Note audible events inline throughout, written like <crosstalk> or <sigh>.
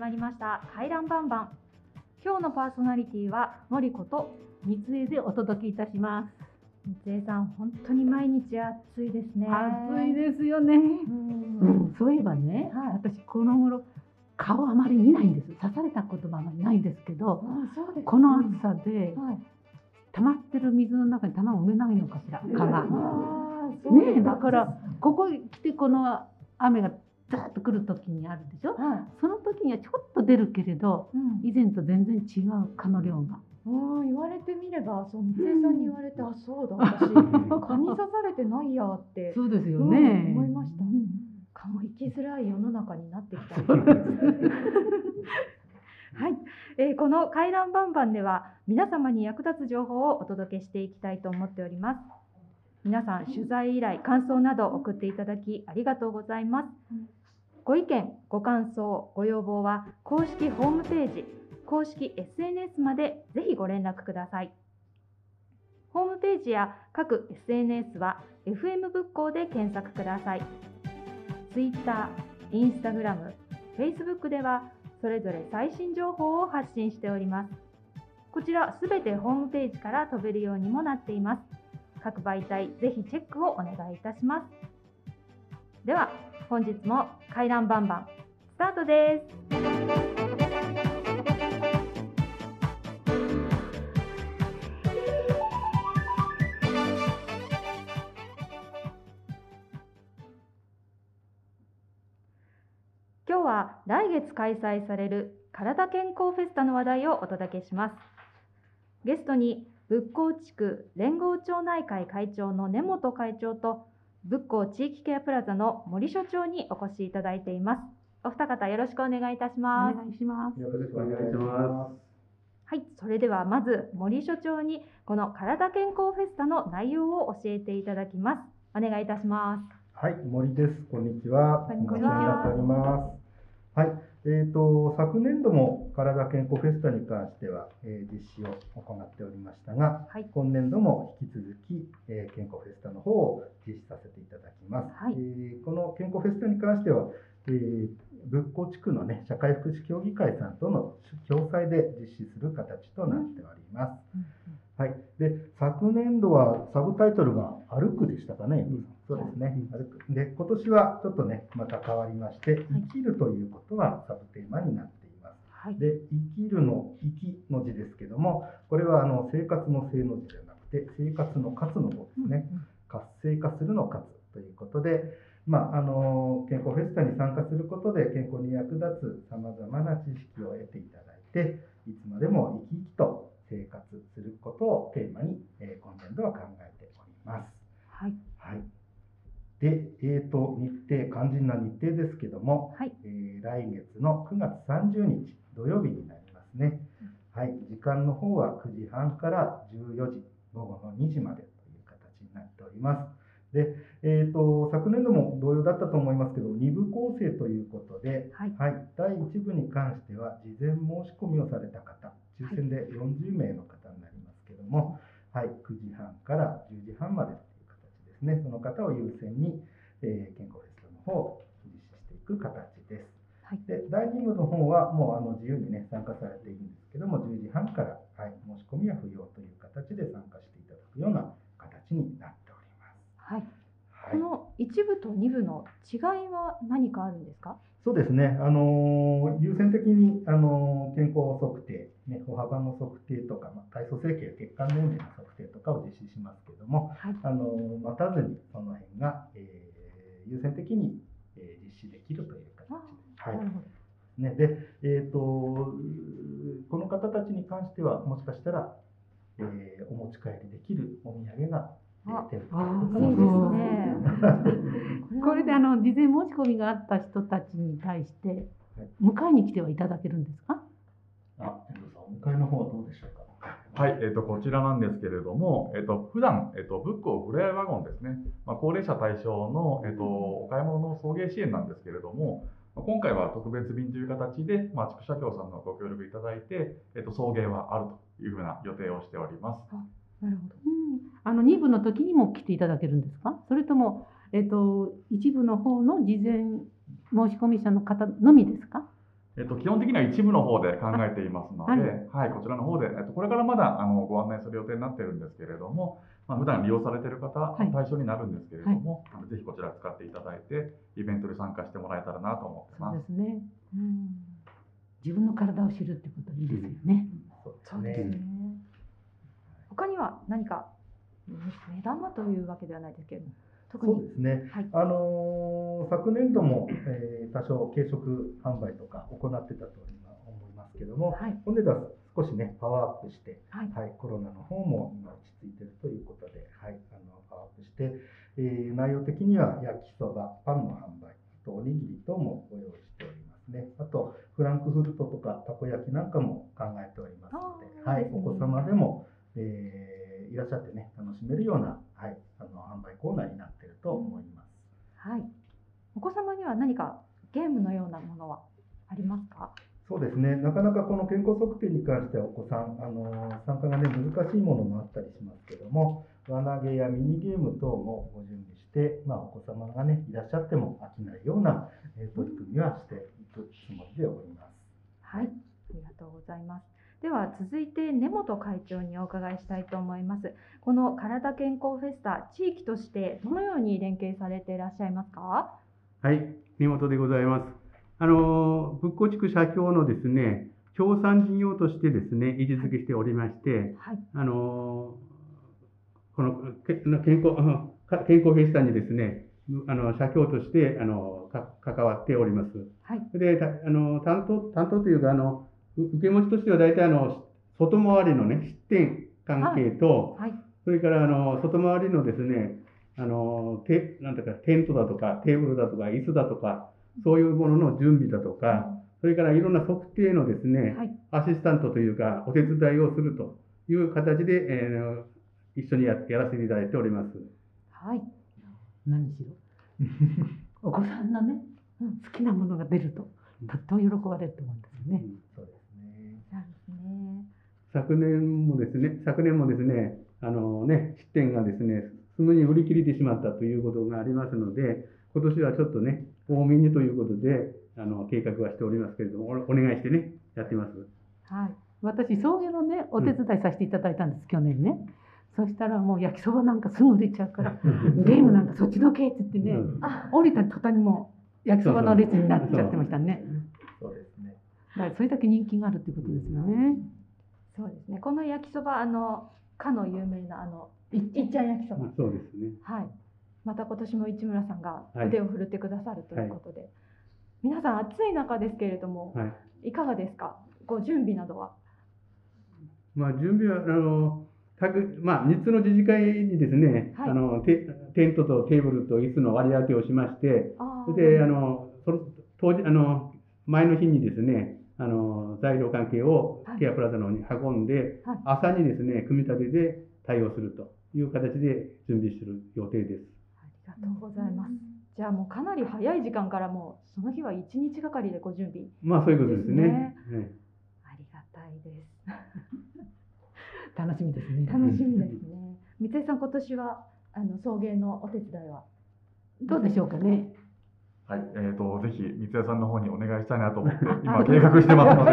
まりました回覧バンバン今日のパーソナリティは森子と三江でお届けいたします。三江さん本当に毎日暑いですね暑いですよね。ううんん、そういえばね、はい私この頃顔あまり見ないんです。刺されたこともあまりないんですけど、あそうですこの暑さではい溜まってる水の中に卵埋めないのかしら、蚊が。ねえだからここへ来てこの雨がザーッと来る時にあるでしょ？はその時にはちょっと出るけれど、い、うん。以前と全然違う蚊の量が。ああ言われてみればそう三江さんに言われて、あそうだ私蚊に刺されてないやってそうですようんね。思いました。うん。蚊も生きづらい世の中になってきた。はい、えーこの回覧バンバンでは皆様に役立つ情報をお届けしていきたいと思っております。皆さん取材依頼感想など送っていただきありがとうございますご意見ご感想ご要望は公式ホームページ公式 SNS までぜひご連絡ください。ホームページや各 SNS は FM 仏教で検索ください。Twitter、Instagram、Facebook ではそれぞれ最新情報を発信しております。こちらすべてホームページから飛べるようにもなっています。各媒体ぜひチェックをお願いいたします。では本日も回覧バンバンスタートです。今日は来月開催される体健康フェスタの話題をお届けします。ゲストに仏光地区連合町内会会長の根本会長と仏光地域ケアプラザの森所長にお越しいただいていますお二方よろしくお願いいたしおます願いします。よろしくお願いします。はい、それではまず森所長にこの体健康フェスタの内容を教えていただきますお願いいたしますはい、森です。こんにちは。こんにちは。はい、えっ、と昨年度も体健康フェスタに関しては、えー実施を行っておりましたが、はい。今年度も引き続き、えー健康フェスタの方を実施させていただきます。はい。えーこの健康フェスタに関しては、えー仏光地区のね社会福祉協議会さんとの共催で実施する形となっております。はい、で昨年度はサブタイトルが「歩く」でしたかね、そうですね、歩く。で、今年はちょっとね、また変わりまして、生きるということがサブテーマになっています。はいで、生きるの生きの字ですけども、これはあの生活の正の字じゃなくて、生活の活の方ですね。活性化するの活ということで、まあ、あの健康フェスタに参加することで健康に役立つさまざまな知識を得ていただいていつまでも生き生きと生活することをテーマに、えー今年度は考えております。はいはい、で、えー、と日程肝心な日程ですけども、はい。えー来月の9月30日土曜日になりますね。はい、時間の方は9時半から14時、午後の2時までという形になっております。で、えー、と昨年度も同様だったと思いますけど、2部構成ということで、はい。はい、第1部に関しては、事前申し込みをされた方、抽選で40名の方になりますけども、はい、9時半から10時半までですね、その方を優先に、えー健康フェスタの方を実施していく形です。はいで第2部の方は、もうあの自由に、ね、参加されていいんですけども、10時半から、はい、申し込みは不要という形で参加していただくような形になっております。はいはいこの一部と二部の違いは何かあるんですか？そうですね、あのー優先的に、あのー健康測定、ね、歩幅の測定とか、まあ、体組成計、血管年齢の測定とかを実施しますけども、はい。あのー待たずにその辺が、えー優先的に、えー実施できるという形で。す。はい。ね、で、えーと、この方たちに関しては、もしかしたら、えーお持ち帰りできるお土産が、えーあ手にあ入るいいですねこれであの事前申し込みがあった人たちに対して迎えに来てはいただけるんですか？あ、遠藤さん、お迎えの方はどうでしょうか？はい、えっとこちらなんですけれども、えっと普段えっと仏光ふれあいワゴンですね、まあ、高齢者対象のえっとお買い物の送迎支援なんですけれども、まあ今回は特別便という形で、まあ、畜社協さんのご協力いただいて、えっと送迎はあるというふうな予定をしております。なるほどうん、あの2部の時にも来ていただけるんですか？それとも、えっと、一部の方の事前申し込み者の方のみですか？えっと、基本的には一部の方で考えていますので、ははいい、こちらの方で、えっと、これからまだあのご案内する予定になってるんですけれども、まあ、普段利用されている方はい対象になるんですけれども、あのぜひこちら使っていただいて、イベントに参加してもらえたらなと思ってそうま。ですすね。うん。自分の体を知るってこといいですよね。そうですそうですねね。他には何か目玉というわけではないですけれども、特そうにですね。はい。あのー昨年度も、えー多少軽食販売とか行ってたと思いますけども、はい。本年度は少しねパワーアップして、はい。はい、コロナの方も今落ち着いているということで、はい、あのパワーアップして、えー内容的には焼きそば、パンの販売、あとおにぎり等もご用意しておりますね。あとフランクフルトとかたこ焼きなんかも考えておりますので、はいお子様でも、えーいらっしゃってね楽しめるような、はい、あの販売コーナーになってと思います。はい。お子様には何かゲームのようなものはありますか？そうですね、なかなかこの健康測定に関してはお子さん、あの参加がね、難しいものもあったりしますけども、輪投げやミニゲーム等もご準備して、まあ、お子様がね、いらっしゃっても飽きないような、えー取り組みはしていくつもりでおります。はい、ありがとうございます。では続いて根本会長にお伺いしたいと思います。この体健康フェスタ、地域としてどのように連携されていらっしゃいますか？はい、根本でございます。あの、仏光地区社協のですね、協賛事業としてですね、位置づけしておりまして、はい、あの、このけ健康、健康フェスタにですね、あの、社協として、あの、か関わっております。はい、で、たあの、担当、担当というか、あの、う受け持ちとしては大体あの、外回りのね、出店関係と、はい、それからあの外回りのですね、あのテなんていうかテントだとかテーブルだとか椅子だとかそういうものの準備だとか、それからいろんな測定のですね、はい、アシスタントというかお手伝いをするという形で、えー一緒にややらせていただいております。はい、何しろ。<laughs> お子さんのね、うん好きなものが出ると、とっても喜ばれると思うんですよね。そうですね。そうですね。昨年もですね、昨年もですね、あのね、出店がですね、すぐに売り切れてしまったということがありますので、今年はちょっとね、多めにということで、あの計画はしておりますけれども、おお願いしてね、やってます。はい、私、送迎のね、お手伝いさせていただいたんです、去年ね。そしたらもう焼きそばなんかすぐ売れちゃうから、ゲームなんかそっちのけって言ってね、うんあ、降りた途端にもう焼きそばの列になっちゃってましたね。そうですね。だからそれだけ人気があるってことですよね。そうですね。この焼きそばあのかの有名なあのいいっちゃん焼きそば。そうですね。はい。また今年も市村さんがはい腕を振るってくださるということで、皆さん暑い中ですけれども、はい。いかがですか？ご準備などは。まあ、準備は、あの、各まあ、3つの自治会にですね、はいあのテ、テントとテーブルと椅子の割り当てをしまして、あそれで、あの、その当時、あの、前の日にですね、あの、材料関係をはいケアプラザの方に運んで、はい朝にですね、組み立てで対応するという形で準備する予定です。ありがとうございます。じゃあもうかなり早い時間からもうその日は一日がかりでご準備。まあ、そういうことですね。ですねはいありがたいです。<laughs> 楽しみですね。楽しみですね。三井さん今年はあの送迎のお手伝いは？どうでしょうかね。はい、えー、とぜひ三谷さんの方にお願いしたいなと思って <laughs> 今計画してますので、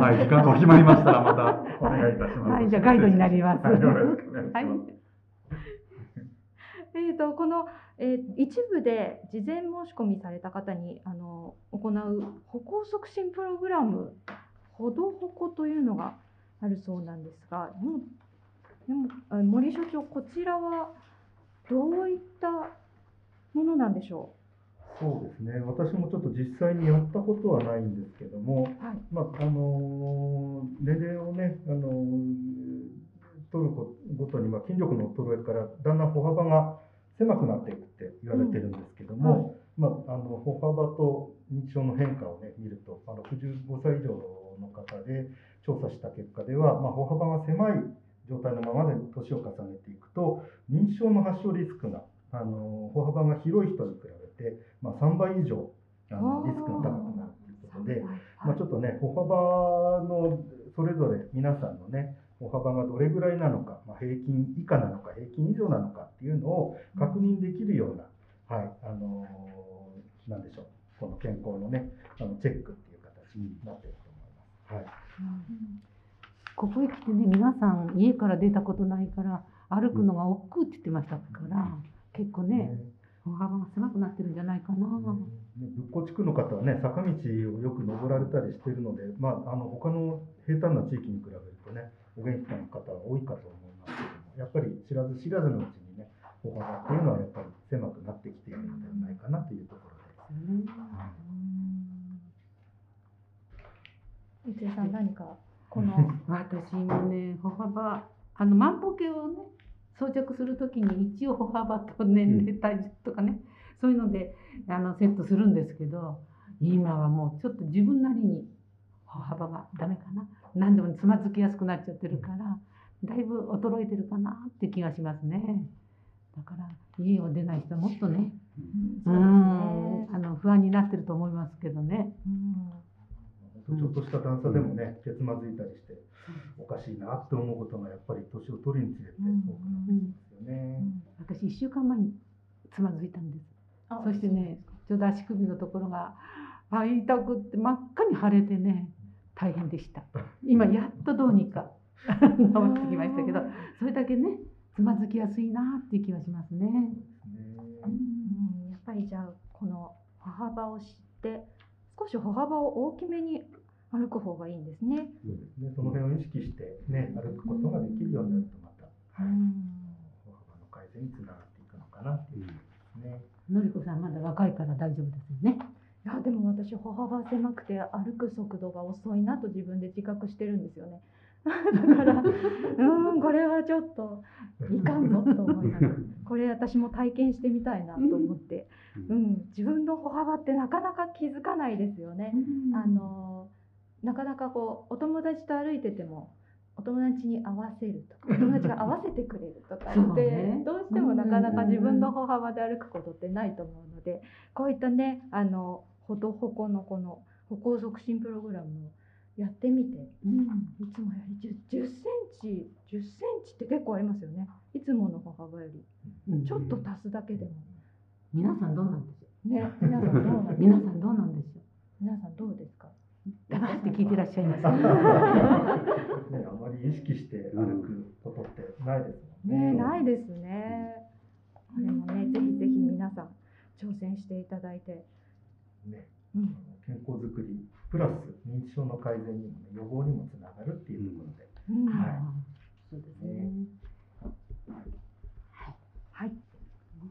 はい、時間と決まりましたらまたお願いいたします。はい、じゃあガイドになります。はい、<laughs> えー、とこの、えー一部で事前申し込みされた方にあの行う歩行促進プログラム歩道歩行というのがあるそうなんですがでもでもあ森所長こちらはどういったものなんでしょそうですね。私もちょっと実際にやったことはないんですけども、うはい。まああの年齢をね、あの取るごとに、まあ、筋力の衰えからだんだん歩幅が狭くなっていくって言われてるんですけども、まあ、あの歩幅と認知症の変化を、ね、見ると、あの65歳以上の方で調査した結果では、まあ、歩幅が狭い状態のままで年を重ねていくと、認知症の発症リスクが、あの歩幅が広い人に比べて、まあ、3倍以上あのリスクが高くなるということで、まあ、ちょっとね、歩幅のそれぞれ皆さんのね、歩幅がどれぐらいなのか、まあ、平均以下なのか、平均以上なのかっていうのを確認できるような、はい、あのーなんでしょう、この健康のね、あのチェックっていう形なっていると思います。はい。ここへ来てね皆さん家から出たことないから歩くのが億劫って言ってましたから、結構ね歩幅が狭くなってるんじゃないかな。ね、仏光地区の方はね、坂道をよく登られたりしているので、まあ、あの他の平坦な地域に比べるとね、お元気な方は多いかと思いますけども、やっぱり知らず知らずのうちにね、歩幅っていうのはやっぱり狭くなってきているのではないかなというところで。三井さん何かこの私もね歩幅あの万歩計をね装着するときに一応歩幅と年齢体重とかね、そういうのであのセットするんですけど今はもうちょっと自分なりに歩幅がダメかな。何でもつまずきやすくなっちゃってるからだいぶ衰えてるかなって気がしますね。だから家を出ない人はもっとねうそうですね。んあの不安になってると思いますけどね。うんちょっとした段差でもね、けつまずいたりして、おかしいなって思うことがやっぱり年を取るにつれて多くなってきますよね。私1週間前につまずいたんです。あそしてね、ちょうど足首のところが、あ痛くって真っ赤に腫れてね、大変でした。今やっとどうにか <laughs> 治ってきましたけど、それだけね、つまずきやすいなっていう気がしますね。ね。うん。やっぱりじゃあこの歩幅を知って少し歩幅を大きめに歩く方がいいんですね。そうですね。その辺を意識してね、歩くことができるようになるとまた、はい、歩幅の改善につながっていくのかなっていうね。のりこさんまだ若いから大丈夫ですよね。いやでも私歩幅狭くて歩く速度が遅いなと自分で自覚してるんですよね。だからうんこれはちょっといかんぞと思いながらこれ私も体験してみたいなと思って、うん、自分の歩幅ってなかなか気づかないですよね。あのなかなかこうお友達と歩いててもお友達に合わせるとか <laughs> お友達が合わせてくれるとか言って、ね。どうしてもなかなか自分の歩幅で歩くことってないと思うのでこういったねあのほどほこのこの歩行促進プログラムをやってみて。うん。いつもより 10, 10センチ10センチって結構ありますよね。いつもの歩幅より。うん。ちょっと足すだけでも。皆さんどうなんでしょね皆さんどうなんう？皆さんどうなんでしょう？皆さんどうですか？黙って聞いてらっしゃいます。<laughs> ね、あまり意識して歩くことってないですもんね。ないですね。これもね、ぜひぜひ皆さん挑戦していただいて、ね、うん、健康づくりプラス認知症の改善にも、ね、予防にもつながるっていうところで、うん。はい。そうですね。はい、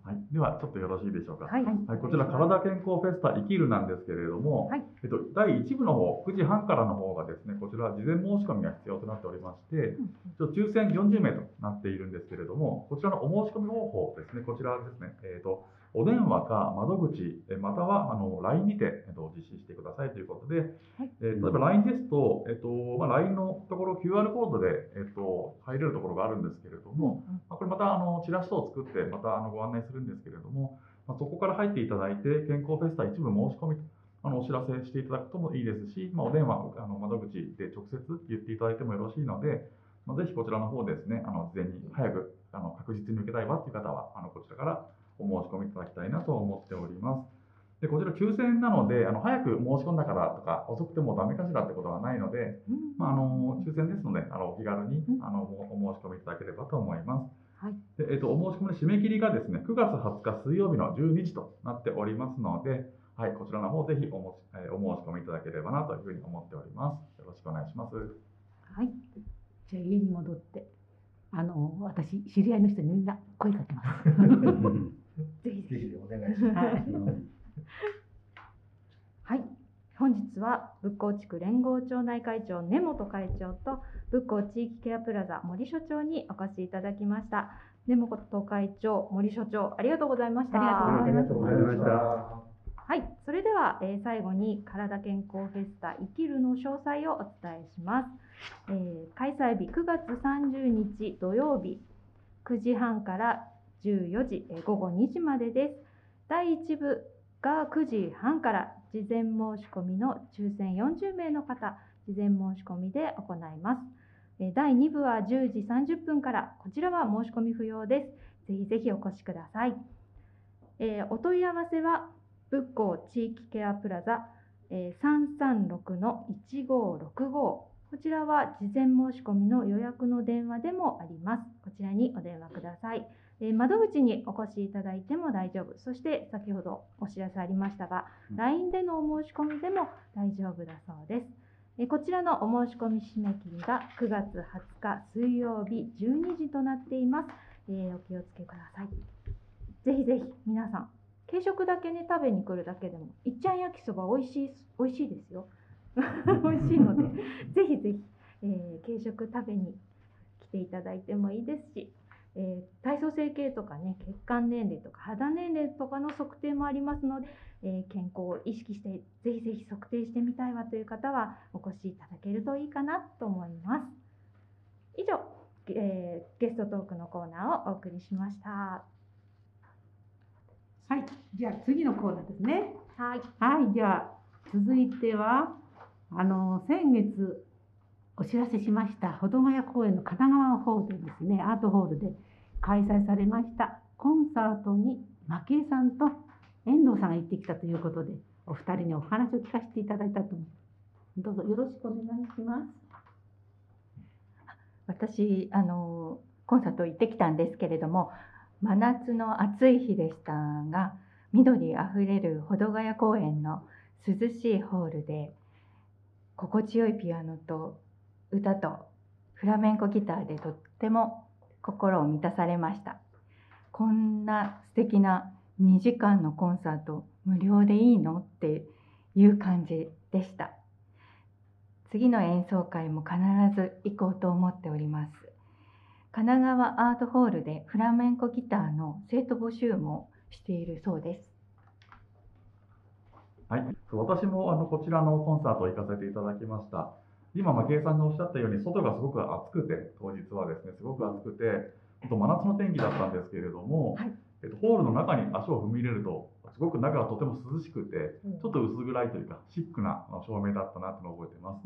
はい、ではちょっとよろしいでしょうか。はい、はい、こちら、体健康フェスタ生きるなんですけれども、はい。えっと、第1部の方、9時半からの方がですね、こちら、事前申し込みが必要となっておりまして、一応抽選40名となっているんですけれども、こちらのお申し込み方法ですね、こちらですね、えっと、お電話か窓口、えまたはあの LINE にて、えっと、実施してくださいということで、はい。えー例えば LINE ですと、えっとまあ、LINE のところ QR コードで、えっと、入れるところがあるんですけれども、まあ、これまたあのチラシ等を作ってまたあのご案内するんですけれども、まあ、そこから入っていただいて健康フェスタ一部申し込みとあのお知らせしていただくともいいですし、まあ、お電話あの窓口で直接言っていただいてもよろしいので、まあ、ぜひこちらの方ですねあの事前に早くあの確実に受けたいわという方はあのこちらからお申し込みいただきたいなと思っております。でこちら抽選なのであの早く申し込んだからとか遅くてもダメかしらってことはないので、うんまあ、あの抽選ですのであのお気軽にうんあのお申し込みいただければと思います。はい、でえっと、お申し込みの締め切りがですね、9月20日水曜日の12時となっておりますので、はい、こちらの方ぜひおもし、えーお申し込みいただければなというふうに思っております。よろしくお願いします。はい、じゃあ家に戻って、あの私知り合いの人にみんな声かけます。<laughs> ぜひぜひお願いします。はい、本日は仏光地区連合町内会長根本会長と仏光地域ケアプラザ森所長にお越しいただきました。根本会長、森所長、ありがとうございました。ありがとうございますありがとうございました。はい、それでは、えー最後に体健康フェスタ生きるの詳細をお伝えします。えー開催日9月30日土曜日9時半から14時、えー午後2時までです。第1部が9時半から事前申し込みの抽選40名の方、事前申し込みで行います。えー第2部は10時30分から、こちらは申し込み不要です。ぜひぜひお越しください。えーお問い合わせは仏光地域ケアプラザ、えー、336-1565こちらは事前申し込みの予約の電話でもあります。こちらにお電話ください。えー、窓口にお越しいただいても大丈夫。そして先ほどお知らせありましたが、LINE でのお申し込みでも大丈夫だそうです。えー、こちらのお申し込み締め切りが9月20日水曜日12時となっています。えー、お気をつけください。ぜひぜひ皆さん、軽食だけね食べに来るだけでも、いっちゃん焼きそば美味しい美味しいですよ。<laughs> 美味しいので、<laughs> ぜひぜひ、えー、軽食食べに来ていただいてもいいですし、えー、体組成計とかね、血管年齢とか肌年齢とかの測定もありますので、えー、健康を意識して、ぜひぜひ測定してみたいわという方は、お越しいただけるといいかなと思います。以上、えー、ゲストトークのコーナーをお送りしました。はい、じゃあ次のコーナーですね。はい。はい、じゃあ続いては、あの先月お知らせしました。保土ヶ谷公園の神奈川ホールでですね。アートホールで開催されました。コンサートに蒔絵さんと遠藤さんが行ってきたということでお二人にお話を聞かせていただいたと思います。どうぞよろしくお願いします。私あのコンサート行ってきたんですけれども真夏の暑い日でしたが緑あふれる保土ヶ谷公園の涼しいホールで心地よいピアノと歌とフラメンコギターでとっても心を満たされました。こんな素敵な2時間のコンサート無料でいいのっていう感じでした。次の演奏会も必ず行こうと思っております。神奈川アートホールでフラメンコギターの生徒募集もしているそうです。はい、私もあのこちらのコンサート行かせていただきました。今、まあ、計さんがおっしゃったように、外がすごく暑くて、当日はですね、すごく暑くて、本当真夏の天気だったんですけれども、はい、えっと、ホールの中に足を踏み入れると、すごく中がとても涼しくて、ちょっと薄暗いというか、シックな照明だったなというのを覚えています。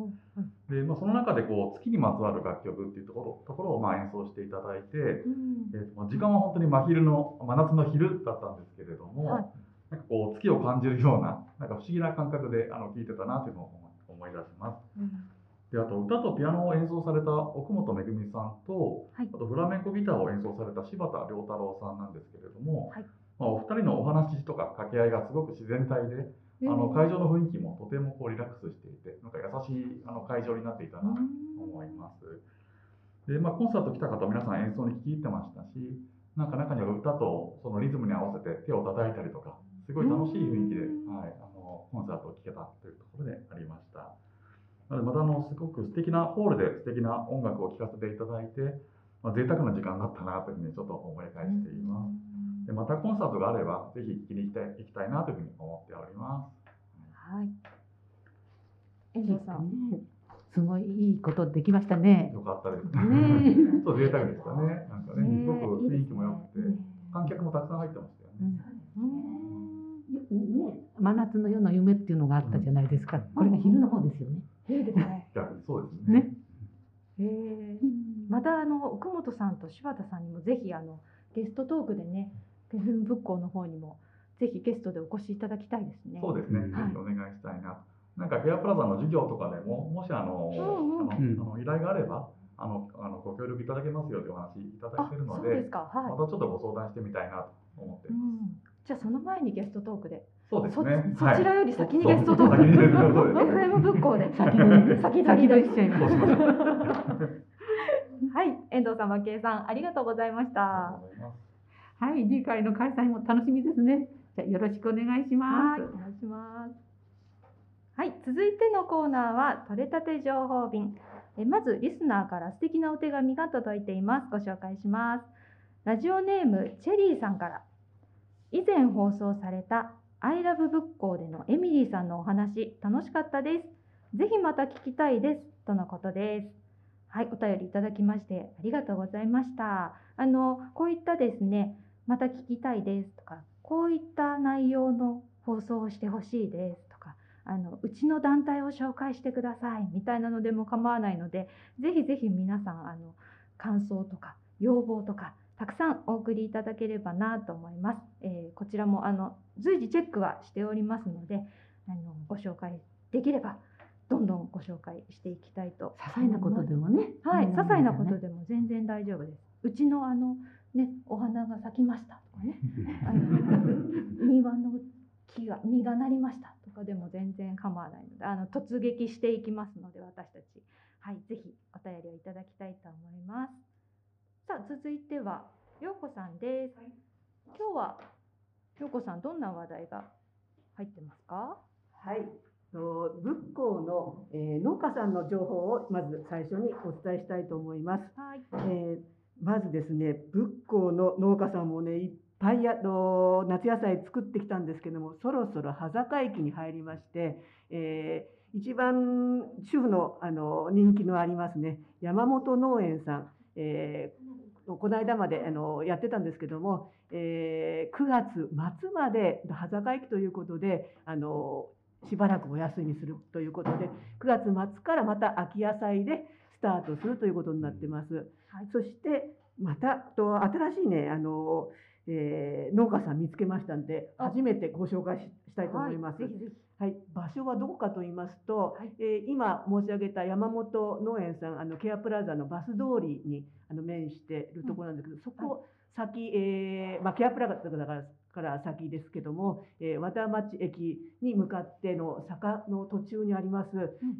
で、まあ、その中でこう月にまつわる楽曲っていうところところをまあ演奏していただいて、えっと、時間は本当に真昼の、真夏の昼だったんですけれども、はい。なんかこう月を感じるようななんか不思議な感覚であの聴いてたなというのを思い出します。うん、であと歌とピアノを演奏された奥本めぐみさんと、はい、あとフラメンコギターを演奏された柴田良太郎さんなんですけれども、はい、まあ、お二人のお話とか掛け合いがすごく自然体で、あの会場の雰囲気もとてもこうリラックスしていてなんか優しいあの会場になっていたなと思います。でまあ、コンサート来た方皆さん演奏に聴いてましたしなんか中には歌とそのリズムに合わせて手を叩いたりとかすごい楽しい雰囲気で、はい、あのコンサートを聴けたというところでありました。なのでまたあのすごく素敵なホールで素敵な音楽を聴かせていただいて、まあ、贅沢な時間だったなというふうにちょっと思い返しています。でまたコンサートがあればぜひ聴きに行きたい行きたいなというふうに思っております。はい。遠藤さん。すごいいいことできましたね。よかったですね。<laughs> ちょっと贅沢でしたね。なんかね、すごく雰囲気も良くて、観客もたくさん入ってましたよね。ね、真夏の夜の夢っていうのがあったじゃないですか。これが昼の方ですよね。昼ですね。そうですね。ね。えまたあの奥本さんと柴田さんにもぜひあのゲストトークでね、ペフン仏教の方にもぜひゲストでお越しいただきたいですね。そうですね。ぜひお願いしたいな。なんかヘアプラザの授業とかでももしあの、あのあの依頼があれば。あのあのご協力いただけますよというお話いただいているので、はい、またちょっとご相談してみたいなと思っています。うんじゃあその前にゲストトークで。そうですね。そちらより先にゲストトーク。FM 仏教で先に先先取りしちゃいます。はい、遠藤様、計算ありがとうございました。はい、次回の開催も楽しみですね。じゃよろしくお願いします。お願いします。はい、続いてのコーナーは取れたて情報便。えまずリスナーから素敵なお手紙が届いています。ご紹介します。ラジオネームチェリーさんから以前放送された I love 仏教でのエミリーさんのお話楽しかったです。ぜひまた聞きたいですとのことです。はい、お便りいただきましてありがとうございました。あのこういったですね、また聞きたいですとか、こういった内容の放送をしてほしいですとか、あのうちの団体を紹介してくださいみたいなのでも構わないので、ぜひぜひ皆さんあの感想とか要望とかたくさんお送りいただければなと思います。えー、こちらもあの随時チェックはしておりますので、あのご紹介できればどんどんご紹介していきたいと些細なことでもね。はい、些細なことで。でも全然大丈夫です。うちのあのね、お花が咲きましたとかね、<laughs> あの庭の木が実がなりましたとかでも全然構わないので、あの突撃していきますので私たち、はい、ぜひお便りをいただきたいと思います。さあ続いては陽子さんです。今日は陽子さんどんな話題が入ってますか？はい。と仏光の、えー農家さんの情報をまず最初にお伝えしたいと思います。はい。えーまずですね、仏光の農家さんもね、いっぱいあの夏野菜作ってきたんですけども、そろそろ羽坂期に入りまして、えー一番主婦のあの人気のありますね、山本農園さん、えーこの間まであのやってたんですけども、えー9月末まで羽坂期ということで、あのしばらくお休みするということで、9月末からまた秋野菜でスタートするということになってます。はいそしてまたと新しいねあの、えー農家さん見つけましたんであ初めてご紹介ししたいと思います。はい、ぜひぜひ。はい、場所はどこかと言いますと、はい。えー今申し上げた山本農園さんあのケアプラザのバス通りにあの面しているところなんだけど、そこ先、えーまあ、ケアプラザだからから先ですけども、えー和田町駅に向かっての坂の途中にあります、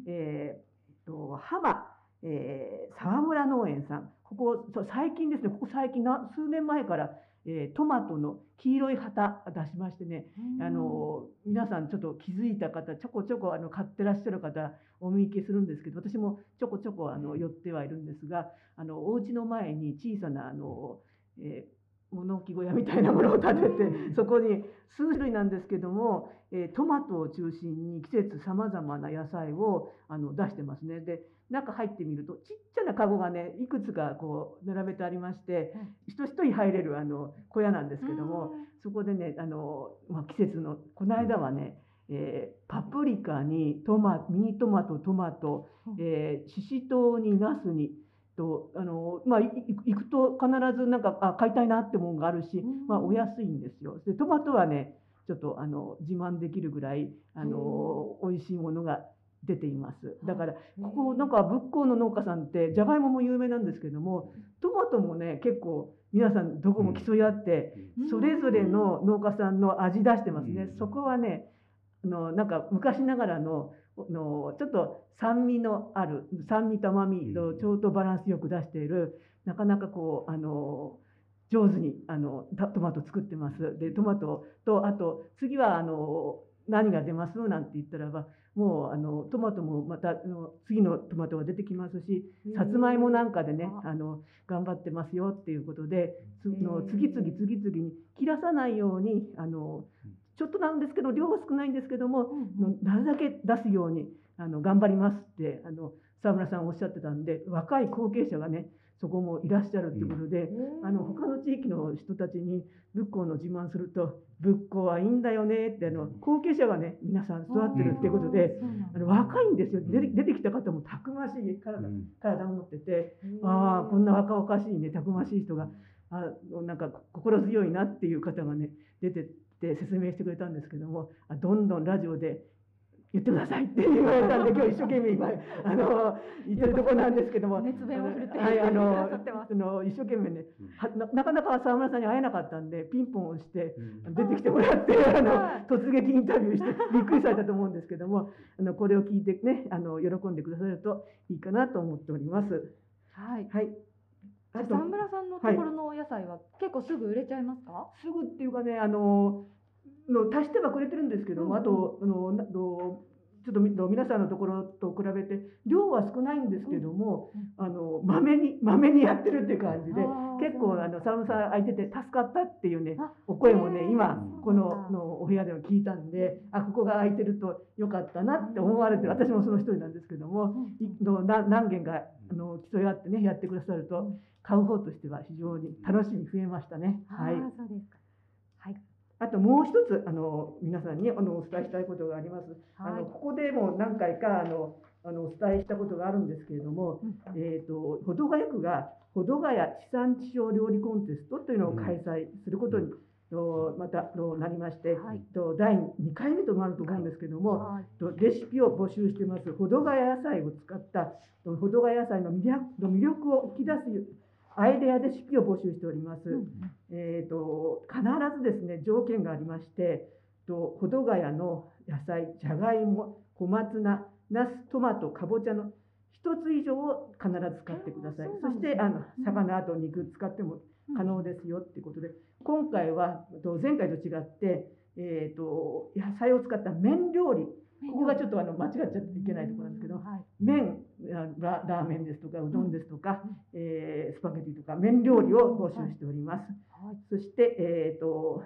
えーと浜、えー沢村農園さん。ここ最近ですねここ最近な数年前から、えートマトの黄色い旗出しましてね、あの皆さんちょっと気づいた方ちょこちょこあの買ってらっしゃる方お見受けするんですけど私もちょこちょこあの寄ってはいるんですがあのお家の前に小さなあの、えー物置小屋みたいなものを建ててそこに数種類なんですけども、えートマトを中心に季節さまざまな野菜をあの出してますね。で中入ってみるとちっちゃなカゴがねいくつかこう並べてありまして人一人入れるあの小屋なんですけども。そこでね、あの、まあ、季節の、この間はね、えーパプリカにトマミニトマト、トマト、えー、ししとうにナスに、と、あの、まあ、行くと必ずなんか、あ、買いたいなってもんがあるし、まあ、お安いんですよ。で、トマトはね、ちょっと、あの、自慢できるぐらい、あの、美味しいものが出ています。だから、ここ、なんか、仏光の農家さんって、じゃがいもも有名なんですけども、トマトもね、結構、皆さんどこも競い合って、それぞれの農家さんの味出してますね。うんそこはね、あのなんか昔ながらののちょっと酸味のある酸味と甘みとちょうどバランスよく出しているなかなかこうあの上手にあのたトマト作ってます。でトマトとあと次はあの何が出ますなんて言ったらばもうあのトマトもまたあの次のトマトが出てきますしさつまいもなんかでねあ。の頑張ってますよっていうことでつの次々次々に切らさないようにあのちょっとなんですけど量は少ないんですけどものなるだけ出すようにあの頑張りますってあの沢村さんおっしゃってたんで若い後継者がねそこもいらっしゃるっていうことで、あの他の地域の人たちに仏光の自慢すると仏光はいいんだよねってあの後継者がね皆さん育ってるってことで。あの若いんですよ。出て出てきた方もたくましい体,、体を持っててああこんな若々しいねたくましい人があなんか心強いなっていう方がね出てって説明してくれたんですけどもあどんどんラジオで言ってくださいって言われたんで <laughs> 今日一生懸命今あの言ってるところなんですけども <laughs> 熱弁を振るってはいあのの一生懸命ねはななかなか沢村さんに会えなかったんでピンポンをして出てきてもらってあの突撃インタビューして <laughs> びっくりされたと思うんですけどもあのこれを聞いてねあの喜んでくださるといいかなと思っております。はい。はい。じゃあと沢村さんのところのお野菜は結構すぐ売れちゃいますか？すぐっていうかねあのの足してはくれてるんですけども、うん。うんあとあのちょっとみ皆さんのところと比べて量は少ないんですけども、あのまめにまめにやってるっていう感じで結構あの沢村さん空いてて助かったっていうねあお声もね今こののお部屋でも聞いたんであここが空いてるとよかったなって思われてる私もその一人なんですけどもいのな何件かあの競い合ってねやってくださると買う方としては非常に楽しみ増えましたね。はい。そうですか。はい。あともう一つあの皆さんにあのお伝えしたいことがあります。あはい。のここでも何回かあのあのお伝えしたことがあるんですけれども、うん。えっ、と保土ヶ谷区が保土ヶ谷地産地消料理コンテストというのを開催することにとまたとなりまして、はい。と第2回目となると思うんですけども、はい。とレシピを募集してます。保土ヶ谷野菜を使ったと保土ヶ谷野菜の魅力の魅力を引き出すアイデアレシピを募集しております。えー、と必ずですね条件がありましてと保土ヶ谷の野菜じゃがいも小松菜ナストマトかぼちゃの一つ以上を必ず使ってください。うんそしてあの魚と肉使っても可能ですよっていうことで今回はと前回と違って、えー、と野菜を使った麺料理ここがちょっとあの間違っちゃっていけないところなんですけどはい。麺あララーメンですとかうどんですとか、えースパゲティとか麺料理を募集しております。はい。そして、えー、と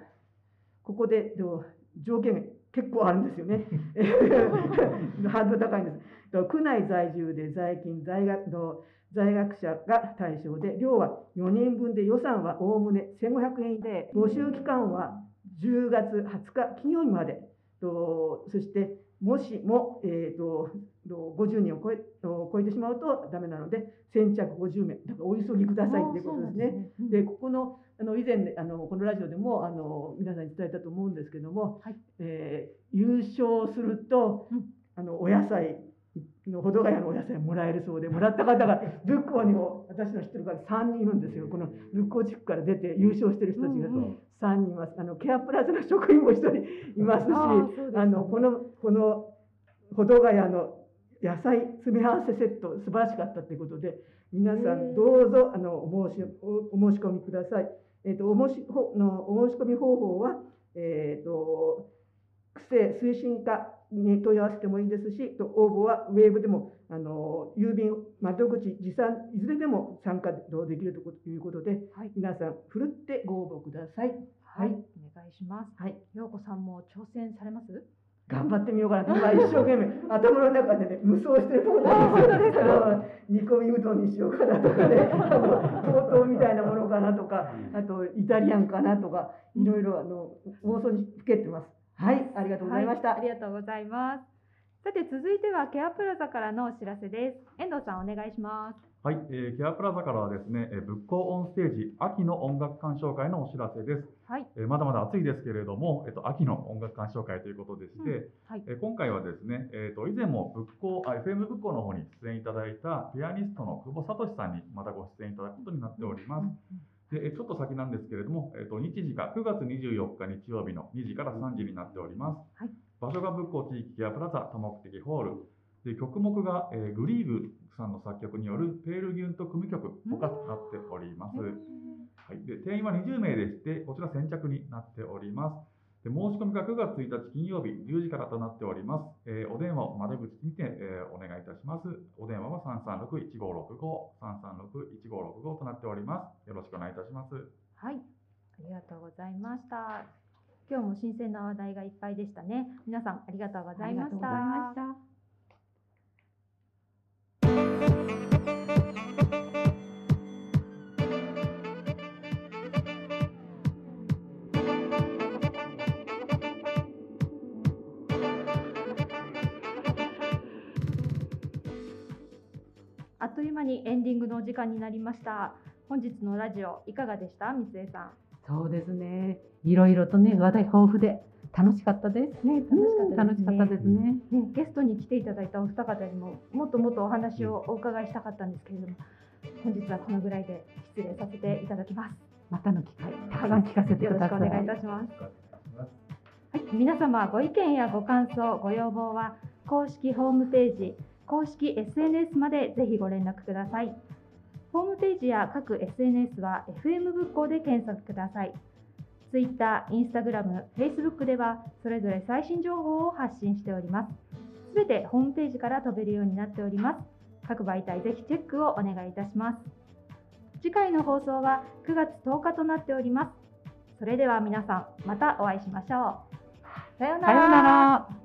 ここでと条件結構あるんですよね。<laughs> ハードル高いんです。と区内在住で在勤在学の在学者が対象で量は4人分で予算はおおむね1500円で募集期間は10月20日金曜日まで。とそしてもしも、えー、とと50人を超えと超えてしまうとダメなので先着50名。だからお急ぎくださいということですね。でここのあの以前ねあのこのラジオでもあの皆さんに伝えたと思うんですけども、はい。えー優勝すると、うん。あのお野菜の保土ヶ谷のお野菜もらえるそうでもらった方が仏光にも私の知ってる方3人いるんですよ。この仏光地区から出て優勝してる人たちがう。んうん。3人います。あのケアプラザの職員も1人いますしあのこのこの保土ヶ谷の野菜詰め合わせセット素晴らしかったということで皆さんどうぞあのお申しおお申し込みください。えっ、とお申しほのお申し込み方法はえっ、と区政推進課に問い合わせてもいいですし、と応募はウェーブでもあの郵便窓口持参いずれでも参加できるということで、はい皆さんふるってご応募ください。はい、はいお願いします。はい。陽子さんも挑戦されます？頑張ってみようかなと今一生懸命 <laughs> 頭の中でね無双してるところなんですよ。あの煮込みうどんにしようかなとかね、<laughs> ほうとうみたいなものかなとか、あとイタリアンかなとかいろいろあの妄想にふけてます。はい、ありがとうございました。はい、ありがとうございます。さて続いてはケアプラザからのお知らせです。遠藤さんお願いします。はい、えーケアプラザからはですね、えー仏光オンステージ秋の音楽鑑賞会のお知らせです。はい。えーまだまだ暑いですけれども、えっと、秋の音楽鑑賞会ということでして、うんはいえー今回はですね、えー、と以前も仏光あ FM 仏光の方に出演いただいたピアニストの久保聡さんにまたご出演いただくことになっております。でえーちょっと先なんですけれども、えー、と日時が9月24日日曜日の2時から3時になっております。はい場所が仏光地域ケアプラザ多目的ホール。で曲目が、えーグリーブさんの作曲によるペールギュント組曲他となっております。はい、で定員は20名でして、こちら先着になっております。で申し込みが9月1日金曜日10時からとなっております。えーお電話を窓口にて、えーお願いいたします。お電話は336-1565、336-1565となっております。よろしくお願いいたします。はい。ありがとうございました。今日も新鮮な話題がいっぱいでしたね。皆さんありがとうございました。間にエンディングのお時間になりました。本日のラジオいかがでした、三江さん。そうですね。いろいろとね、話題豊富で楽しかったです。ね、楽しかったですね。楽しかったですね。ね、ゲストに来ていただいたお二方にももっともっとお話をお伺いしたかったんですけれども、本日はこのぐらいで失礼させていただきます。またの機会、たくさん聞かせてよろしくおください。願いいたします。お願いしますはい、皆様ご意見やご感想、ご要望は公式ホームページ、公式 SNS までぜひご連絡ください。ホームページや各 SNS は FM 仏光で検索ください。Twitter、Instagram、Facebook ではそれぞれ最新情報を発信しております。すべてホームページから飛べるようになっております。各媒体ぜひチェックをお願いいたします。次回の放送は9月10日となっております。それでは皆さん、またお会いしましょう。さようなら。